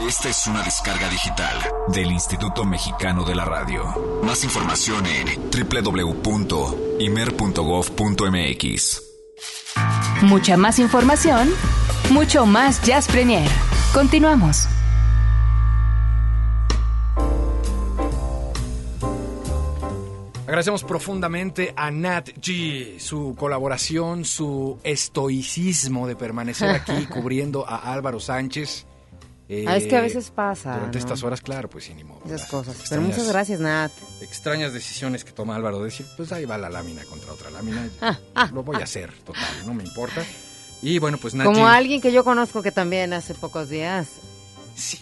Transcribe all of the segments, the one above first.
Esta es una descarga digital del Instituto Mexicano de la Radio. Más información en www.imer.gov.mx. Mucha más información, mucho más Jazz Premier. Continuamos. Agradecemos profundamente a Nat G, su colaboración, su estoicismo de permanecer aquí cubriendo a Álvaro Sánchez. Eh, ah, es que a veces pasa. Durante estas horas, claro, pues sin modo. Esas cosas. Pero muchas gracias, Nat. Extrañas decisiones que toma Álvaro de decir, pues ahí va la lámina contra otra lámina. Ah, ah. Lo voy a hacer, total, no me importa. Y bueno, pues Nat Como alguien que yo conozco que también hace pocos días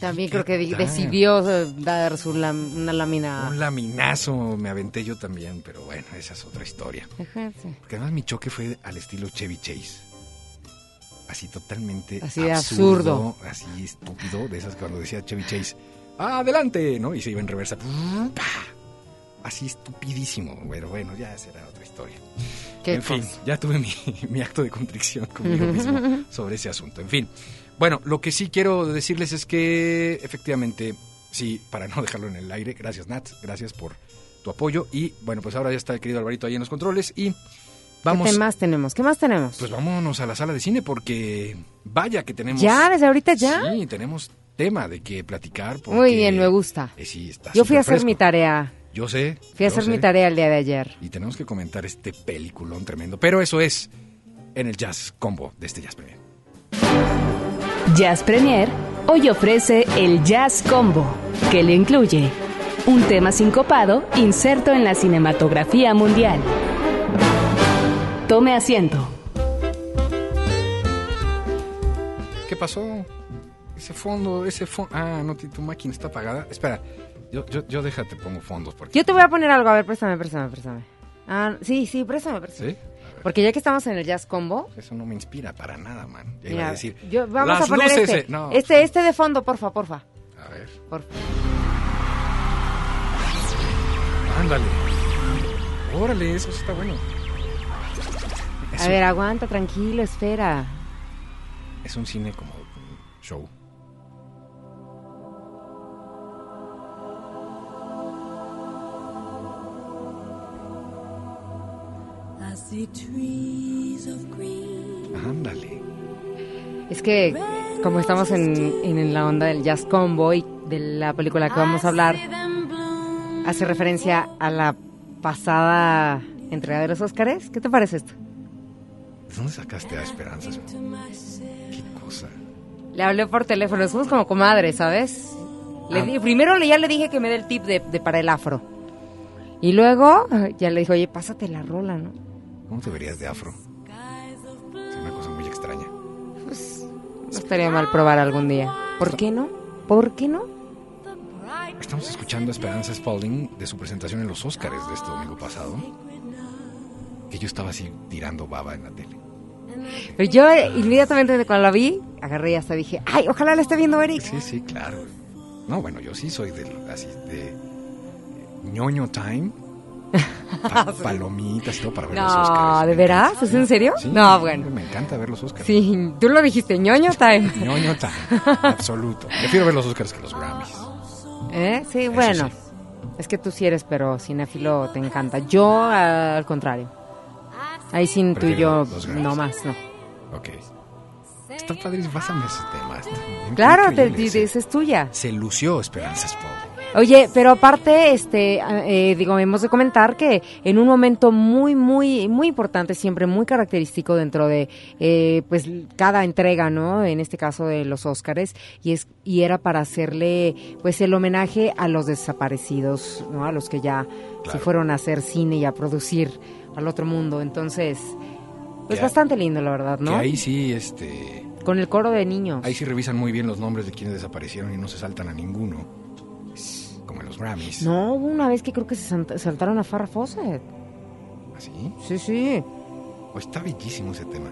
también creo que decidió eh, dar su una lámina. Un laminazo me aventé yo también, pero bueno, esa es otra historia. Porque además mi choque fue al estilo Chevy Chase. Así totalmente así absurdo, Así estúpido, de esas cuando decía Chevy Chase, adelante, ¿no? Y se iba en reversa. Así estupidísimo. Pero bueno, ya será otra historia. en fin, ya tuve mi, mi acto de contrición conmigo mismo sobre ese asunto. En fin. Bueno, lo que sí quiero decirles es que efectivamente, sí, para no dejarlo en el aire, gracias Nat, gracias por tu apoyo y bueno, pues ahora ya está el querido Alvarito ahí en los controles y vamos... ¿Qué más tenemos? ¿Qué más tenemos? Pues vámonos a la sala de cine porque vaya que tenemos... Ya, desde ahorita ya. Sí, tenemos tema de que platicar. Muy bien, me gusta. Eh, sí, está Yo fui a hacer mi tarea. Yo sé. Fui a hacer mi tarea el día de ayer. Y tenemos que comentar este peliculón tremendo. Pero eso es en el Jazz Combo de este Jazz Premier. Jazz Premier hoy ofrece el Jazz Combo, que le incluye un tema sincopado inserto en la cinematografía mundial. Tome asiento. ¿Qué pasó? Ese fondo, ese fondo. Ah, no, tu máquina está apagada. Espera, yo, yo, yo déjate, pongo fondos. Porque... Yo te voy a poner algo, a ver, préstame, préstame, préstame. Ah, sí, sí, préstame, préstame. ¿Sí? Porque ya que estamos en el Jazz Combo. Eso no me inspira para nada, man. Ya iba a decir. vamos a poner este. Este. Este de fondo, porfa, porfa. A ver. Porfa. Ándale. Órale, eso está bueno. A ver, aguanta, tranquilo, espera. Es un cine como show. Ándale. Es que como estamos en, en, la onda del jazz combo y de la película que vamos a hablar, hace referencia a la pasada entrega de los Óscares. ¿Qué te parece esto? ¿De dónde sacaste a Esperanzas? ¿Qué cosa? Le hablé por teléfono, somos como comadres, ¿sabes? Le ah. primero ya le dije que me dé el tip de, de, para el afro. Y luego ya le dije, oye, pásate la rola, ¿no? ¿Cómo te verías de afro? Es una cosa muy extraña. Pues no estaría mal probar algún día. ¿Por qué no? ¿Por qué no? Estamos escuchando a Esperanza Spalding de su presentación en los Oscars de este domingo pasado. Que yo estaba así tirando baba en la tele. Pero yo inmediatamente cuando la vi, agarré y hasta dije, ay, ojalá la esté viendo Eric. Sí, sí, claro. No, bueno, yo sí soy de, así de ñoño time palomitas y todo para ver los Oscars. No, ¿de veras? ¿Es en serio? no, bueno. Me encanta ver los Oscars. Sí, tú lo dijiste, ñoño time. ñoño time, absoluto. Prefiero ver los Oscars que los Grammys. ¿Eh? Sí, bueno. Es que tú sí eres, pero cinéfilo te encanta. Yo, al contrario. Ahí sin tú y yo, no más, no. Ok. Está padre, pásame ese tema. Claro, te, es tuya. Se lució Esperanzas Paul. Oye, pero aparte, este, eh, digo, hemos de comentar que en un momento muy, muy, muy importante, siempre muy característico dentro de, eh, pues, cada entrega, ¿no? En este caso de los Óscares, y es, y era para hacerle, pues, el homenaje a los desaparecidos, ¿no? A los que ya se fueron a hacer cine y a producir al otro mundo. Entonces, pues, bastante lindo, la verdad, ¿no? Que ahí sí, este. Con el coro de niños. Ahí sí revisan muy bien los nombres de quienes desaparecieron y no se saltan a ninguno como en los Grammys. No, hubo una vez que creo que se saltaron a Farrah Fawcett. ¿Ah, sí? Sí, sí. Oh, está bellísimo ese tema.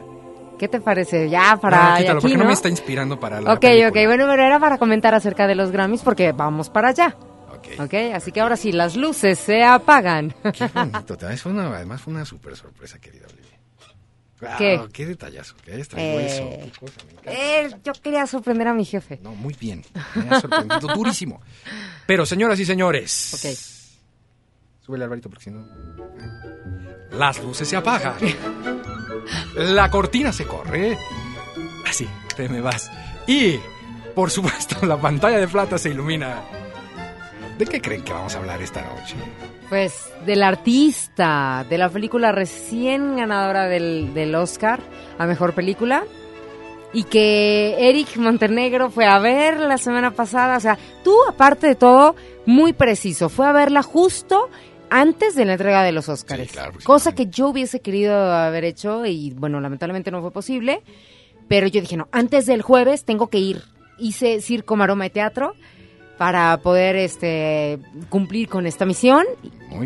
¿Qué te parece? Ya para. No, quítalo, porque ¿no? me está inspirando para la. Ok, ok, bueno, pero era para comentar acerca de los Grammys porque vamos para allá. Ok. Ok, así que ahora sí, las luces se apagan. Qué bonito. Además fue una, además fue una súper sorpresa, querida Olivia. ¿Qué? ¿Qué detallazo? ¿Qué es? Eh, eh, yo quería sorprender a mi jefe. No, muy bien. Me ha sorprendido durísimo. Pero, señoras y señores. Ok. Súbele, Alvarito, porque si no. Las luces se apagan. La cortina se corre. Así, te me vas. Y, por supuesto, la pantalla de plata se ilumina. ¿De qué creen que vamos a hablar esta noche? Pues del artista, de la película recién ganadora del, Oscar a Mejor Película y que Eric Montenegro fue a ver la semana pasada. O sea, tú, aparte de todo, muy preciso, fue a verla justo antes de la entrega de los Oscars. cosa que yo hubiese querido haber hecho y, bueno, lamentablemente no fue posible. Pero yo dije, no, antes del jueves tengo que ir. Hice circo, maroma y teatro para poder este cumplir con esta misión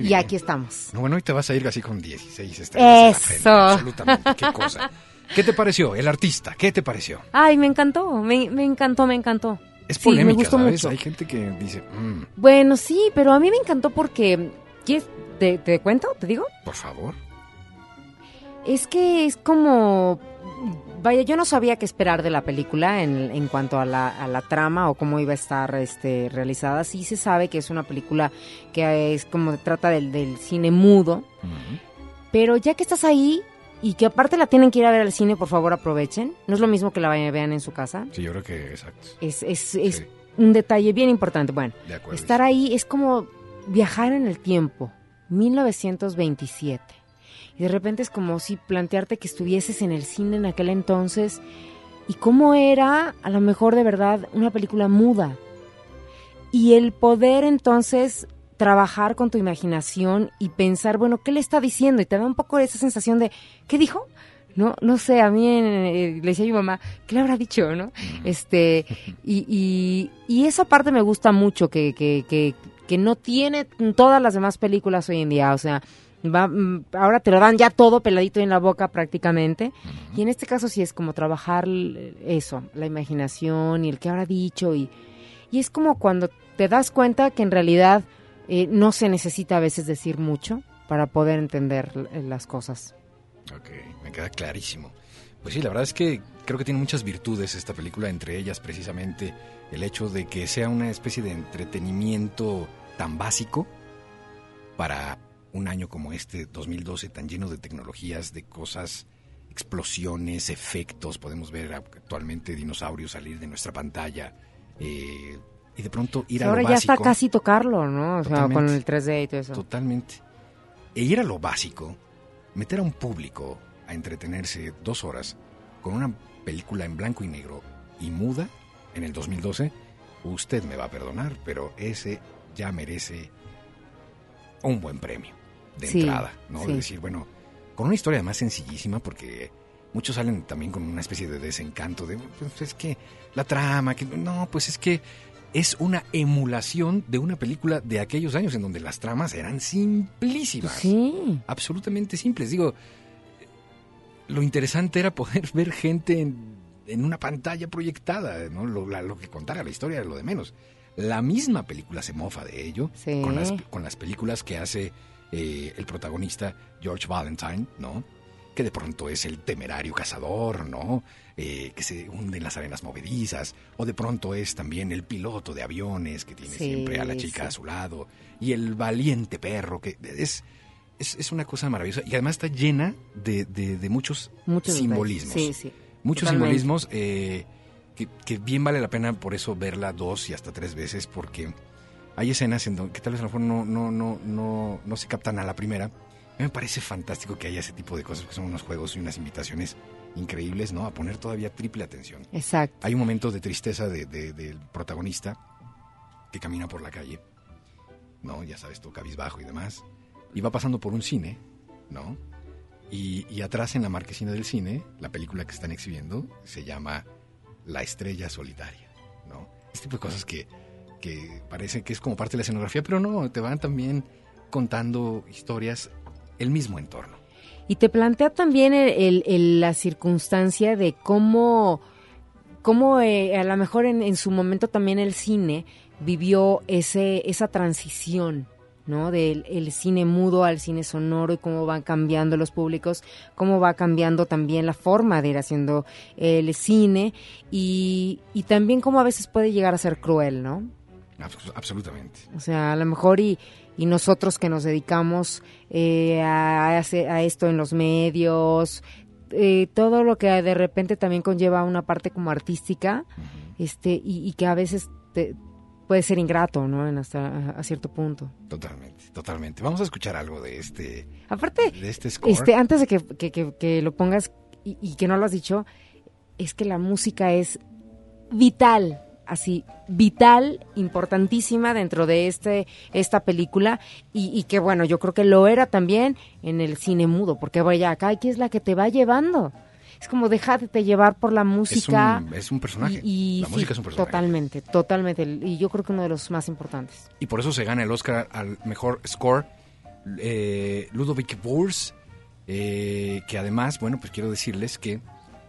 y aquí estamos. No, bueno, hoy te vas a ir así con 16 estrellas. Eso. absolutamente. Qué cosa. ¿Qué te pareció? El artista, ¿qué te pareció? Ay, me encantó, me, encantó, me encantó. Es polémica, me gustó Mucho. Hay gente que dice... Mm". Bueno, sí, pero a mí me encantó porque... ¿Quieres, te, ¿Te cuento? ¿Te digo? Por favor. Es que es como Vaya, yo no sabía qué esperar de la película en, en cuanto a la, a la, trama o cómo iba a estar este, realizada. Sí se sabe que es una película que es como trata del, del cine mudo, pero ya que estás ahí y que aparte la tienen que ir a ver al cine, por favor aprovechen. No es lo mismo que la vean en su casa. Sí, yo creo que exacto. Es, es, es un detalle bien importante. Bueno, estar ahí es como viajar en el tiempo. 1927 y de repente es como si plantearte que estuvieses en el cine en aquel entonces y cómo era a lo mejor de verdad una película muda. Y el poder entonces trabajar con tu imaginación y pensar, bueno, ¿qué le está diciendo? Y te da un poco esa sensación de, ¿qué dijo? No, no sé, a mí eh, le decía a mi mamá, ¿qué le habrá dicho? ¿no? Este, y, y, y esa parte me gusta mucho, que, que, que, que no tiene todas las demás películas hoy en día. O sea, Mm, ahora te lo dan ya todo peladito en la boca prácticamente. Y en este caso sí es como trabajar eso, la imaginación y el que habrá dicho. Y, y es como cuando te das cuenta que en realidad eh, no se necesita a veces decir mucho para poder entender las cosas. Ok, me queda clarísimo. Pues sí, la verdad es que creo que tiene muchas virtudes esta película, entre ellas precisamente el hecho de que sea una especie de entretenimiento tan básico para un año como este, 2012, tan lleno de tecnologías, de cosas, explosiones, efectos, podemos ver actualmente dinosaurios salir de nuestra pantalla, eh, y de pronto ir a lo básico. Ahora ya está casi tocarlo, ¿no? O sea, con el 3D y todo eso. Totalmente. E ir a lo básico, meter a un público a entretenerse dos horas con una película en blanco y negro y muda en el 2012, usted me va a perdonar, pero ese ya merece un buen premio de entrada, ¿no? De decir, bueno, con una historia además sencillísima, porque muchos salen también con una especie de desencanto de, pues es que la trama, que no, pues es que es una emulación de una película de aquellos años en donde las tramas eran simplísimas. Sí. Absolutamente simples. Digo, lo interesante era poder ver gente en, una pantalla proyectada, ¿no? Lo, lo, que contara la historia era lo de menos. La misma película se mofa de ello con, las, con las películas que hace eh, el protagonista George Valentine, ¿no? Que de pronto es el temerario cazador, ¿no? Eh, que se hunde en las arenas movedizas, o de pronto es también el piloto de aviones que tiene siempre a la chica a su lado, y el valiente perro, que es, es, una cosa maravillosa, y además está llena de, de, muchos, simbolismos. Sí, sí. Muchos simbolismos eh, que, que bien vale la pena por eso verla dos y hasta tres veces, porque hay escenas en donde, que tal vez a lo mejor no, no, no, no, no se captan a la primera. A mí me parece fantástico que haya ese tipo de cosas, que son unos juegos y unas invitaciones increíbles, ¿no? A poner todavía triple atención. Exacto. Hay un momento de tristeza de, del protagonista que camina por la calle, ¿no? Ya sabes, tú, cabizbajo y demás. Y va pasando por un cine, ¿no? Y, y atrás en la marquesina del cine, la película que están exhibiendo se llama La estrella solitaria, ¿no? Este tipo de cosas que que parece que es como parte de la escenografía, pero no, te van también contando historias, el mismo entorno. Y te plantea también el, la circunstancia de cómo, cómo eh, a lo mejor en, su momento también el cine vivió ese, esa transición ¿no? Del el cine mudo al cine sonoro y cómo van cambiando los públicos, cómo va cambiando también la forma de ir haciendo el cine y también cómo a veces puede llegar a ser cruel, ¿no? Absolutamente. O sea, a lo mejor y, y nosotros que nos dedicamos eh, a, a, esto en los medios, eh, todo lo que de repente también conlleva una parte como artística, este, y, y, que a veces te, puede ser ingrato, ¿no? En hasta a cierto punto. Totalmente, totalmente. Vamos a escuchar algo de este. Aparte, de este score. Este, antes de que, que, que, que lo pongas y, y, que no lo has dicho, es que la música es vital, así vital, importantísima dentro de este esta película y, y, que bueno, yo creo que lo era también en el cine mudo, porque vaya acá, aquí es la que te va llevando es como déjate llevar por la música. Es un, es un personaje. Y, la música es un personaje. Totalmente, totalmente. Y yo creo que uno de los más importantes. Y por eso se gana el Oscar al mejor score eh, Ludovic Bours, eh, que además, bueno, pues quiero decirles que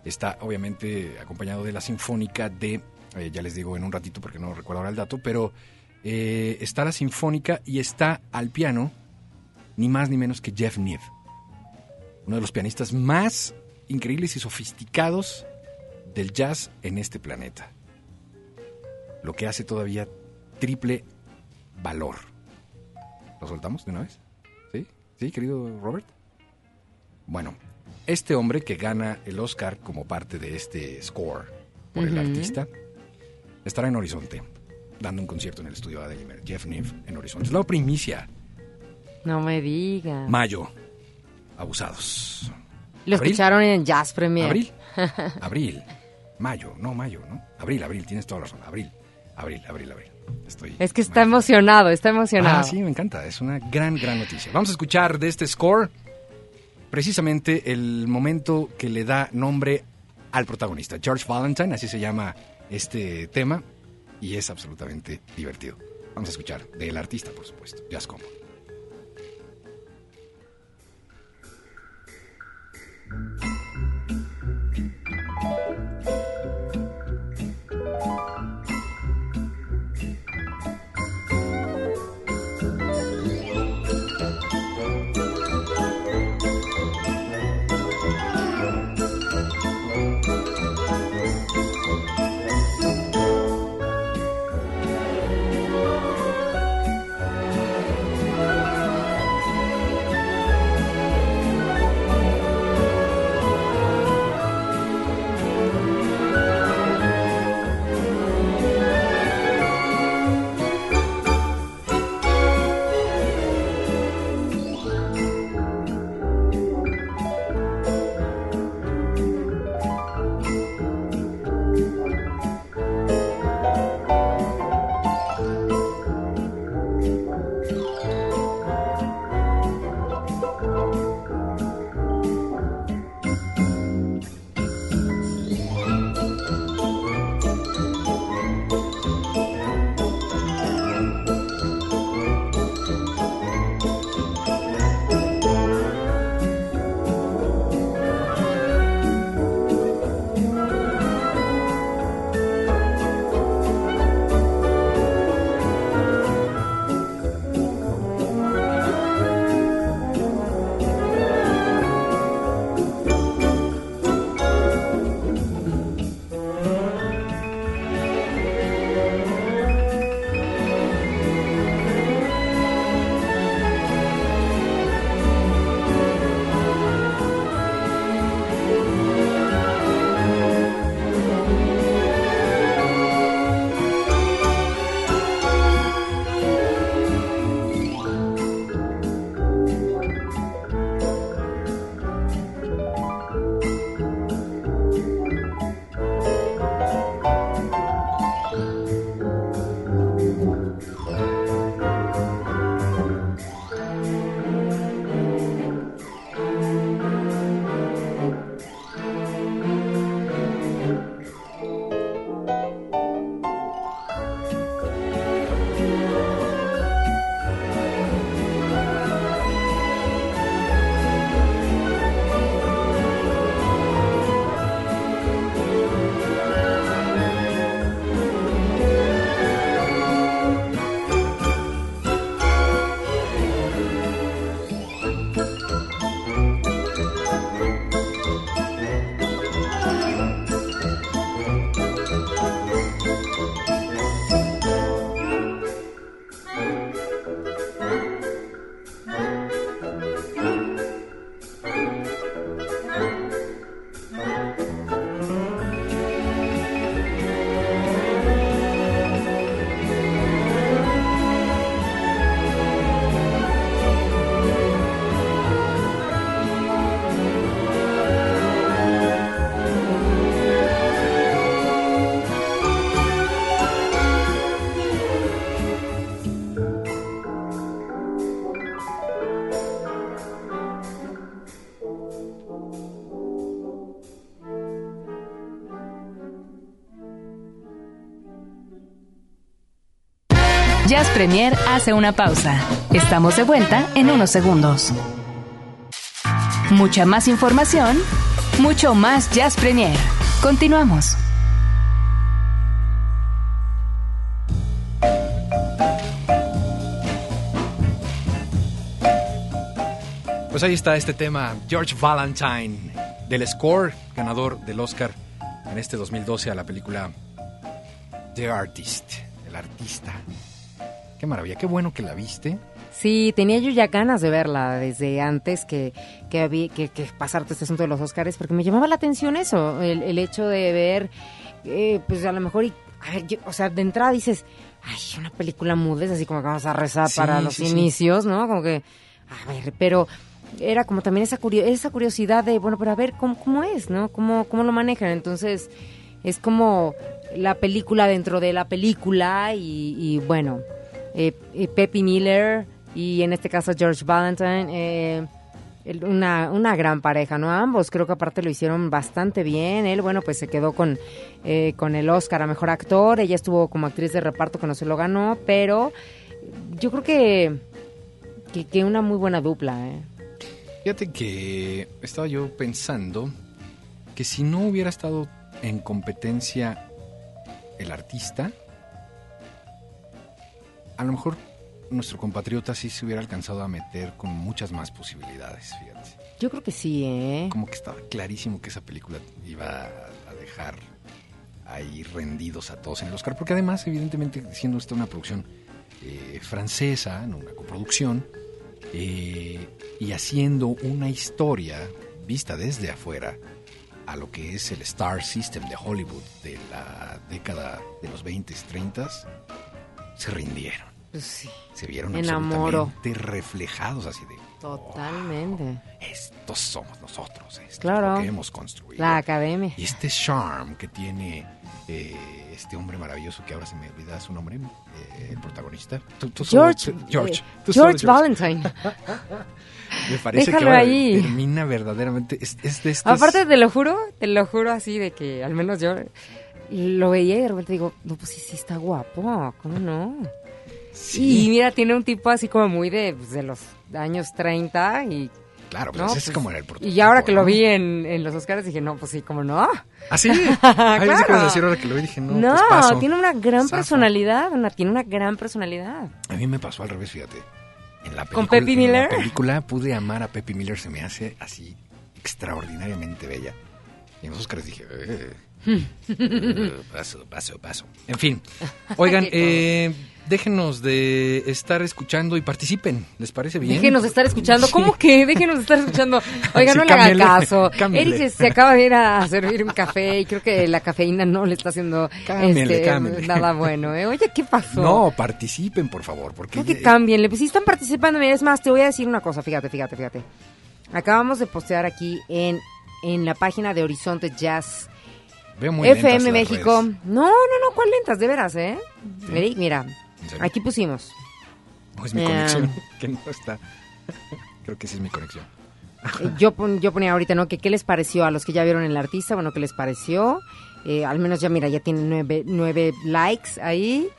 está obviamente acompañado de la Sinfónica de, eh, ya les digo en un ratito porque no recuerdo ahora el dato, pero eh, está la Sinfónica y está al piano ni más ni menos que Jeff Neve, uno de los pianistas más increíbles y sofisticados del jazz en este planeta. Lo que hace todavía triple valor. ¿Lo soltamos de una vez? ¿Sí? ¿Sí, querido Robert? Bueno, este hombre que gana el Oscar como parte de este score por uh -huh. el artista estará en Horizonte, dando un concierto en el estudio Adelimer, Jeff Niff, en Horizonte. Es la primicia. No me diga. Mayo. Abusados. Lo ¿Abril? escucharon en Jazz Premier. Abril. Abril. Mayo, no mayo, ¿no? Abril, abril, tienes toda la razón. Abril, abril, abril, abril. Estoy es que está emocionado, está emocionado. Ah, sí, me encanta. Es una gran, gran noticia. Vamos a escuchar de este score precisamente el momento que le da nombre al protagonista. George Valentine, así se llama este tema y es absolutamente divertido. Vamos a escuchar del artista, por supuesto, Jazz Combo. Premier hace una pausa. Estamos de vuelta en unos segundos. Mucha más información, mucho más Jazz Premier. Continuamos. Pues ahí está este tema, George Valentine, del score, ganador del Oscar en este 2012 a la película The Artist, el artista. Qué maravilla, qué bueno que la viste. Sí, tenía yo ya ganas de verla desde antes que, que, había, que, que pasarte este asunto de los Oscars, porque me llamaba la atención eso, el, hecho de ver, eh, pues a lo mejor, y, o sea, de entrada dices, ay, una película mudes, así como que vamos a rezar para los inicios, ¿no? Como que, a ver, pero era como también esa, esa curiosidad de, bueno, pero a ver cómo, cómo es, ¿no? ¿Cómo, ¿Cómo lo manejan? Entonces, es como la película dentro de la película y, y bueno, eh, eh, Peppy Miller y en este caso George Valentine, eh, una, una gran pareja, ¿no? Ambos creo que aparte lo hicieron bastante bien. Él, bueno, pues se quedó con, eh, con el Oscar a Mejor Actor, ella estuvo como actriz de reparto que no se lo ganó, pero yo creo que, que, una muy buena dupla, ¿eh? Fíjate que estaba yo pensando que si no hubiera estado en competencia el artista, a lo mejor nuestro compatriota sí se hubiera alcanzado a meter con muchas más posibilidades, fíjate. Yo creo que sí, ¿eh? Como que estaba clarísimo que esa película iba a dejar ahí rendidos a todos en el Oscar, porque además, evidentemente, siendo esta una producción eh, francesa, una coproducción, eh, y haciendo una historia vista desde afuera a lo que es el Star System de Hollywood de la década de los 20s, 30s, se rindieron. Pues se vieron absolutamente reflejados así de... Totalmente. estos somos nosotros, esto claro. que hemos construido. La academia. Y este charm que tiene eh, este hombre maravilloso que ahora se me olvida su nombre, eh, el protagonista. George. George. George, Valentine. me parece que ahí. termina verdaderamente. Es, Aparte, te lo juro, te lo juro así de que al menos yo lo veía y de repente digo, no, pues sí, sí está guapo, ¿cómo no? Y mira, tiene un tipo así como muy de, pues, de los años 30 y... Claro, pero ese es pues, como era el Y ahora que lo vi en, en, los Oscars dije, no, pues sí, como no. ¿Ah, sí? claro. decir ahora que lo vi dije, no, No, pues tiene una gran personalidad, una, tiene una gran personalidad. A mí me pasó al revés, fíjate. En la película, ¿Con Peppy Miller? En la película pude amar a Peppy Miller, se me hace así extraordinariamente bella. Y en los Oscars dije, eh, paso, paso, paso. En fin. Oigan, eh, déjenos de estar escuchando y participen. ¿Les parece bien? Déjenos de estar escuchando. ¿Cómo que? Déjenos de estar escuchando. Oigan, no le hagan caso. Eric se acaba de ir a servir un café y creo que la cafeína no le está haciendo este, nada bueno. ¿eh? Oye, ¿qué pasó? No, participen, por favor. Porque no que cambien. Pues si están participando, mira, es más, te voy a decir una cosa. Fíjate, fíjate, fíjate. Acabamos de postear aquí en, en la página de Horizonte Jazz FM México. No, no, no, ¿cuál lentas? De veras, ¿eh? mira, aquí pusimos. es mi conexión, que no está. Creo que sí es mi conexión. Eh, yo, yo ponía ahorita, ¿no? Que qué les pareció a los que ya vieron el artista, bueno, qué les pareció. Eh, al menos ya, mira, ya tiene nueve, nueve likes ahí.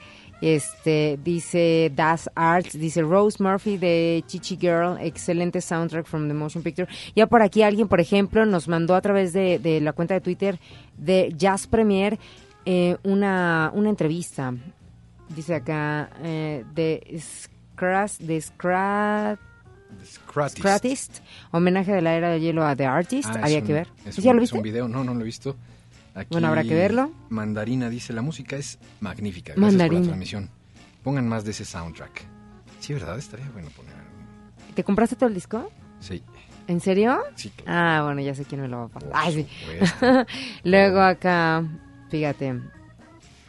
Este, dice Das Arts, dice Rose Murphy de Chichi Girl, excelente soundtrack from the motion picture. Ya por aquí alguien, por ejemplo, nos mandó a través de, de la cuenta de Twitter de Jazz Premier eh, una, una entrevista. Dice acá, eh, de Scratch, de Scratch, Scratist. homenaje de la era de hielo a The Artist, ah, había que ver. Es ¿Ya lo viste? Es un video, no, no lo he visto bueno, habrá que verlo. Mandarina dice, la música es magnífica. Gracias Mandarina. por la transmisión. Pongan más de ese soundtrack. Sí, ¿verdad? Estaría bueno poner. ¿Te compraste todo el disco? Sí. ¿En serio? Sí. Ah, bueno, ya sé quién me lo va a pasar. Ay, sí. Luego acá, fíjate.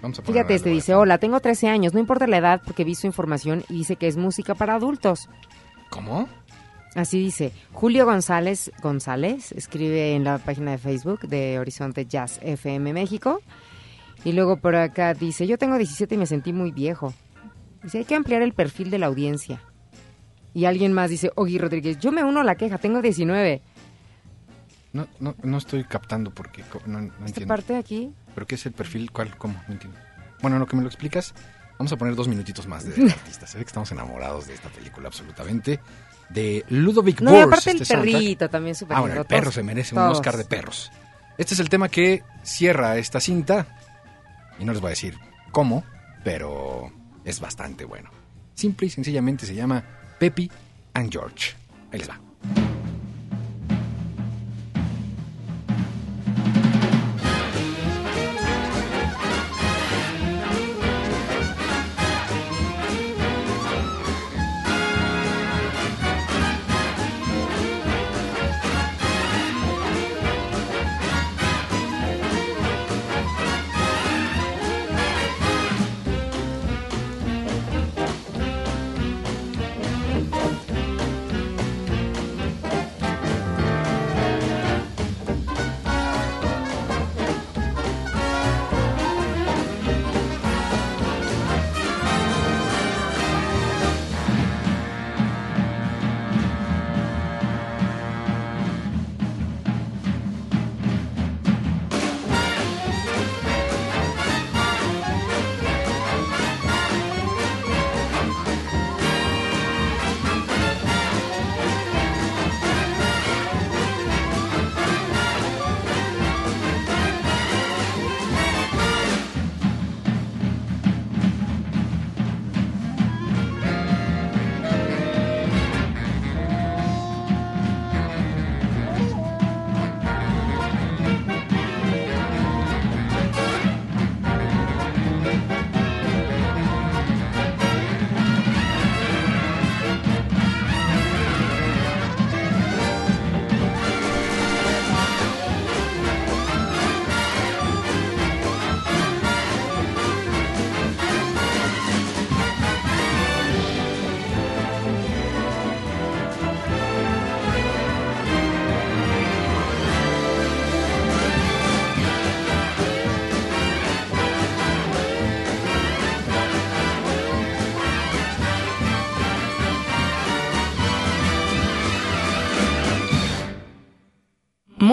Vamos a Fíjate, este dice, hola, tengo 13 años, no importa la edad porque vi su información y dice que es música para adultos. ¿Cómo? Así dice, Julio González González escribe en la página de Facebook de Horizonte Jazz FM México. Y luego por acá dice, yo tengo 17 y me sentí muy viejo. Dice, hay que ampliar el perfil de la audiencia. Y alguien más dice, Ogui Rodríguez, yo me uno a la queja, tengo 19. No, no, no estoy captando porque no, no ¿Esta parte de aquí? ¿Pero qué es el perfil? ¿Cuál? ¿Cómo? No entiendo. Bueno, lo que me lo explicas, Vamos a poner dos minutitos más de artista. Se ve que estamos enamorados de esta película absolutamente. De Ludovic No, y aparte el este perrito también súper Ah, bueno, el perro todos- se merece un. Oscar de perros. Este es el tema que cierra esta cinta. Y no les voy a decir cómo, pero es bastante bueno. Simple y sencillamente se llama Peppy and George. Ahí les va.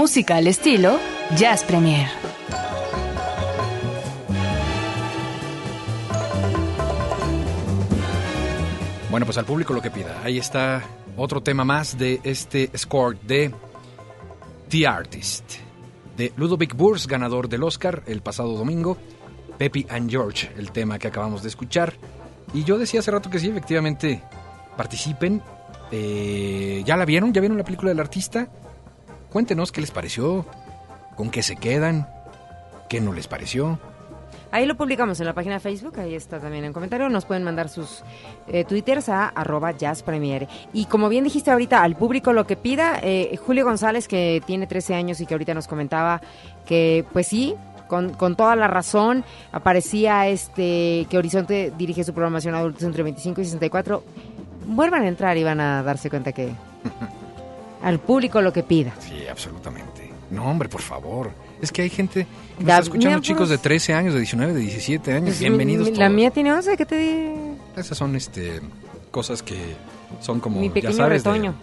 Música al estilo Jazz Premier. Bueno, pues al público lo que pida. Ahí está otro tema más de este score de The Artist. De Ludovic Burs, ganador del Oscar el pasado domingo. Peppy and George, el tema que acabamos de escuchar. Y yo decía hace rato que sí, efectivamente, participen. Eh, ¿Ya la vieron? ¿Ya vieron la película del artista? Cuéntenos qué les pareció, con qué se quedan, qué no les pareció. Ahí lo publicamos en la página de Facebook, ahí está también en comentario. Nos pueden mandar sus eh, twitters a arroba jazzpremiere. Y como bien dijiste ahorita, al público lo que pida, eh, Julio González, que tiene 13 años y que ahorita nos comentaba que, pues sí, con, con toda la razón, aparecía este que Horizonte dirige su programación a adultos entre 25 y 64. Vuelvan a entrar y van a darse cuenta que al público lo que pida. Sí, absolutamente. No, hombre, por favor. Es que hay gente que está escuchando, chicos de pues- 13 años, de 19, de 17 años. Pues, Bienvenidos mi- La mía tiene 11, ¿qué te di? Esas son este cosas que son como Mi ya pequeño sabes, de- retoño.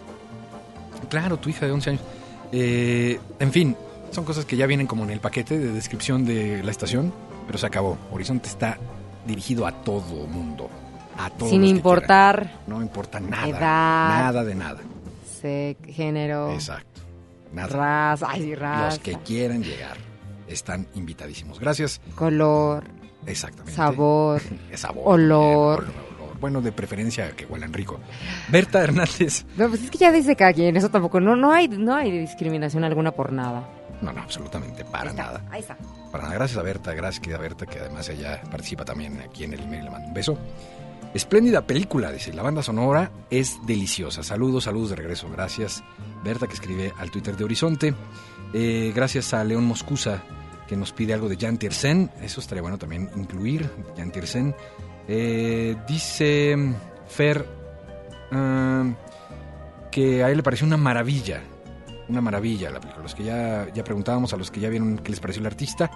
Claro, tu hija de 11 años. Eh, en fin, son cosas que ya vienen como en el paquete de descripción de la estación, pero se acabó. Horizonte está dirigido a todo mundo. A todos Sin importar. No importa nada. edad. Nada de nada. Se- género, Exacto. Nada. raza, ay, raza, Los que quieran llegar están invitadísimos. Gracias. color, Exactamente. sabor. Sabor, olor. olor. Bueno, de preferencia que huelan rico. Berta Hernández. No, pues es que ya dice cada quien, eso tampoco, no, no hay, no hay discriminación alguna por nada. No, no, absolutamente para Ahí está, nada. Ahí está. Para nada. Gracias a Berta, gracias querida Berta, que además ella participa también aquí en el email. Le mando un beso. Espléndida película, dice. La banda sonora es deliciosa. Saludos, saludos de regreso. Gracias, Berta, que escribe al Twitter de Horizonte. Eh, gracias a León Moscusa, que nos pide algo de Jan Tiersen. Eso estaría bueno también incluir, Jan Tiersen. Eh, dice mm, Fer ah, que a él le pareció una maravilla. Una maravilla la película. Los que ya, ya preguntábamos a los que ya vieron qué les pareció el artista.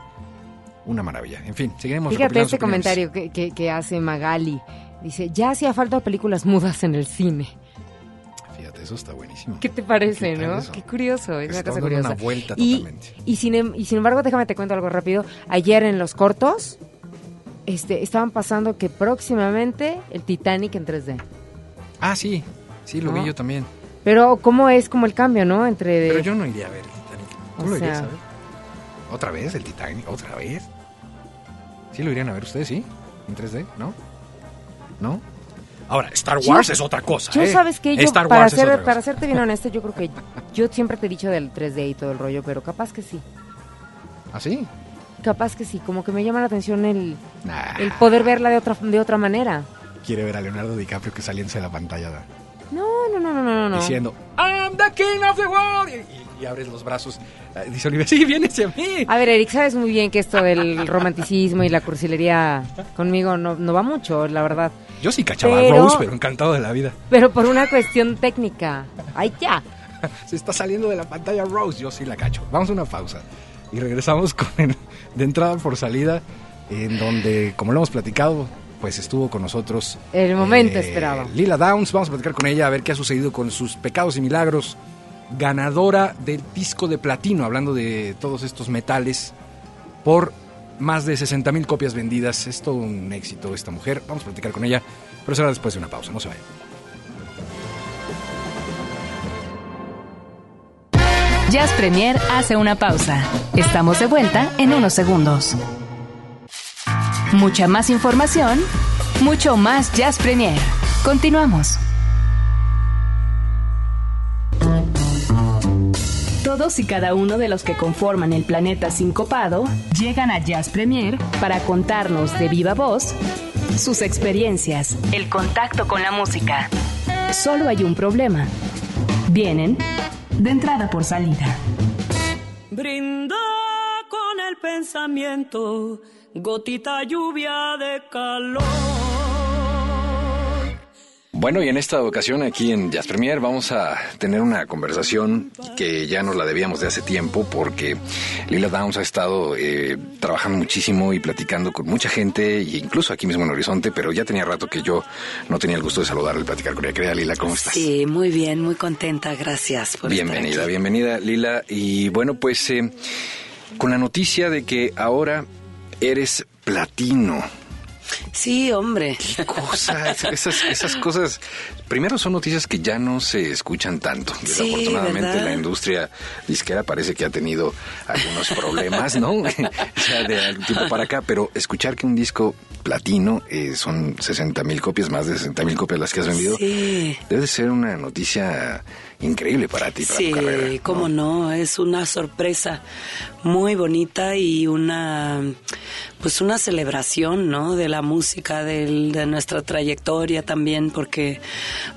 Una maravilla. En fin, seguiremos Fíjate este opiniones. comentario que, que, que hace Magali. Dice, ya hacía falta películas mudas en el cine. Fíjate, eso está buenísimo. ¿Qué te parece, ¿Qué no? eso? Qué curioso, es una cosa curiosa. una vuelta y, totalmente. y, sin, em- y sin embargo, déjame te cuento algo rápido. Ayer en los cortos, este, estaban pasando que próximamente el Titanic en 3D. Ah, sí, sí, lo vi yo también. Pero cómo es como el cambio, ¿no? Entre Pero yo no iría a ver el Titanic. ¿Tú lo irías a ver? ¿Otra vez el Titanic? ¿Otra vez? ¿Sí lo irían a ver ustedes, sí? ¿En 3D? ¿No? ¿No? Ahora, Star Wars es otra cosa. Yo ¿eh? sabes que yo, para, para serte bien honesto, yo creo que yo siempre te he dicho del 3D y todo el rollo, pero capaz que sí. ¿Ah, sí? Capaz que sí, como que me llama la atención el, el poder verla de otra, de otra manera. Quiere ver a Leonardo DiCaprio que saliéndose de la pantalla. No, no, no, no, no, no. Diciendo, I'm the king of the world. Y, y abres los brazos. Eh, dice Olivia, sí, viene hacia mí. A ver, Eric, sabes muy bien que esto del romanticismo y la cursilería conmigo no, no va mucho, la verdad. Yo sí cachaba a Rose, pero encantado de la vida. Pero por una cuestión técnica. ¡Ay, ya! Se está saliendo de la pantalla Rose, yo sí la cacho. Vamos a una pausa. Y regresamos con el, de entrada por salida, en donde, como lo hemos platicado, pues estuvo con nosotros. El momento eh, esperaba. Lila Downs, vamos a platicar con ella a ver qué ha sucedido con sus pecados y milagros. Ganadora del disco de platino, hablando de todos estos metales, por más de 60 mil copias vendidas. Es todo un éxito esta mujer. Vamos a platicar con ella, pero será después de una pausa. No se vayan. Jazz Premier hace una pausa. Estamos de vuelta en unos segundos. Mucha más información, mucho más Jazz Premier. Continuamos. Todos y cada uno de los que conforman el planeta sincopado llegan a Jazz Premier para contarnos de viva voz sus experiencias, el contacto con la música. Solo hay un problema. Vienen de entrada por salida. Brinda con el pensamiento, gotita lluvia de calor. Bueno, y en esta ocasión aquí en Jazz Premier vamos a tener una conversación que ya nos la debíamos de hace tiempo porque Lila Downs ha estado eh, trabajando muchísimo y platicando con mucha gente, e incluso aquí mismo en Horizonte, pero ya tenía rato que yo no tenía el gusto de saludarle y platicar con ella. Querida Lila, ¿cómo estás? Sí, muy bien, muy contenta, gracias por Bienvenida, estar bienvenida Lila. Y bueno, pues eh, con la noticia de que ahora eres platino. Sí, hombre. Qué cosa, esas, esas cosas. Primero son noticias que ya no se escuchan tanto. Desafortunadamente la industria disquera parece que ha tenido algunos problemas, ¿no? ya de algún tiempo para acá, pero escuchar que un disco platino eh, son 60 mil copias, más de 60 mil copias las que has vendido, debe ser una noticia increíble para ti. Para sí, cómo no, es una sorpresa muy bonita y una pues una celebración, ¿no? De la música, de nuestra trayectoria también, porque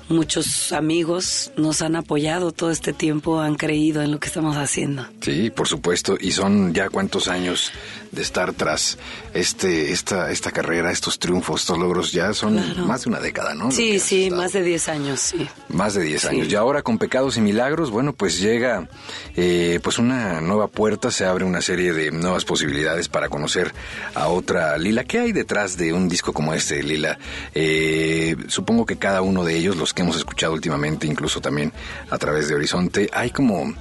muchos amigos nos han apoyado todo este tiempo, han creído en lo que estamos haciendo. Sí, por supuesto, y son ya cuántos años de estar tras este esta esta carrera, estos triunfos, estos logros, ya son más de una década, ¿no? Sí, sí, más de 10 años, sí. Más de 10 años. Y ahora con Pecados y Milagros, bueno, pues llega eh, pues una nueva puerta, se abre una serie de nuevas posibilidades para conocer a otra Lila. ¿Qué hay detrás de un disco como este, Lila? Eh, supongo que cada uno de ellos, los que hemos escuchado últimamente, incluso también a través de Horizonte, hay como,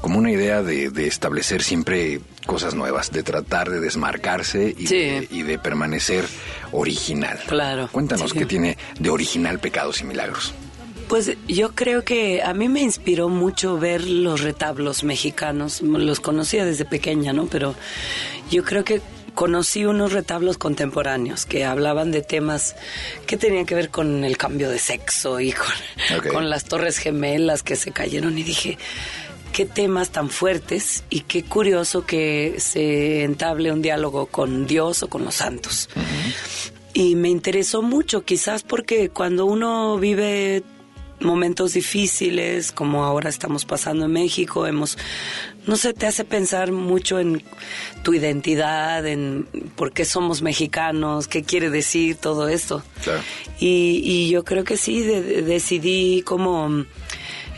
como una idea de, establecer siempre cosas nuevas, de tratar de desmarcarse y, de, permanecer original. Claro. Cuéntanos qué tiene de original Pecados y Milagros. Pues yo creo que a mí me inspiró mucho ver los retablos mexicanos. Los conocía desde pequeña, ¿no? Pero yo creo que conocí unos retablos contemporáneos que hablaban de temas que tenían que ver con el cambio de sexo y con, las torres gemelas que se cayeron y dije, qué temas tan fuertes y qué curioso que se entable un diálogo con Dios o con los santos. Y me interesó mucho, quizás porque cuando uno vive momentos difíciles como ahora estamos pasando en México, hemos, no sé, te hace pensar mucho en tu identidad, en por qué somos mexicanos, qué quiere decir todo esto. Y, yo creo que sí, decidí como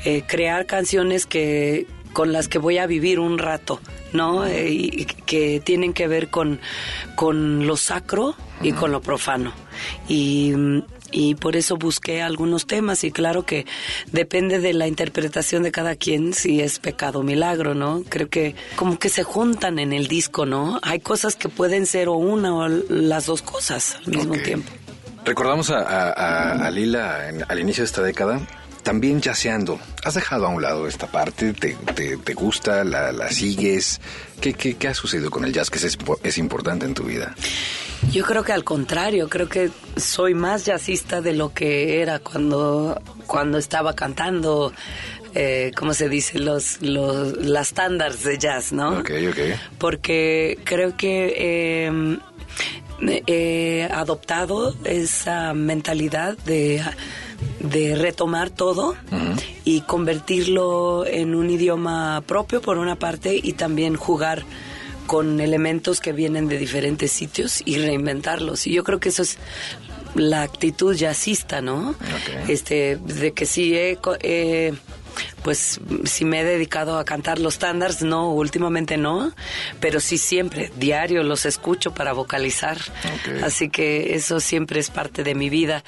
eh, crear canciones que con las que voy a vivir un rato ¿no? Eh, que tienen que ver con, con lo sacro y con lo profano. Y, y por eso busqué algunos temas y claro que depende de la interpretación de cada quien si es pecado o milagro, ¿no? Creo que como que se juntan en el disco, ¿no? Hay cosas que pueden ser o una o las dos cosas al mismo tiempo. Recordamos a, Lila al inicio de esta década también yaceando. ¿Has dejado a un lado esta parte? ¿Te, te, gusta? La, ¿La, sigues? ¿Qué, ¿Qué, qué, ha sucedido con el jazz que es, es importante en tu vida? Yo creo que al contrario, creo que soy más jazzista de lo que era cuando, cuando estaba cantando, eh, ¿cómo se dice? Los, los, las estándares de jazz, ¿no? Ok, ok. Porque creo que... Em, he adoptado esa mentalidad de de retomar todo y convertirlo en un idioma propio por una parte y también jugar con elementos que vienen de diferentes sitios y reinventarlos. Y yo creo que eso es la actitud jazzista, ¿no? Este, de que sí he, pues si me he dedicado a cantar los estándares, no, últimamente no, pero sí siempre, diario los escucho para vocalizar. Así que eso siempre es parte de mi vida.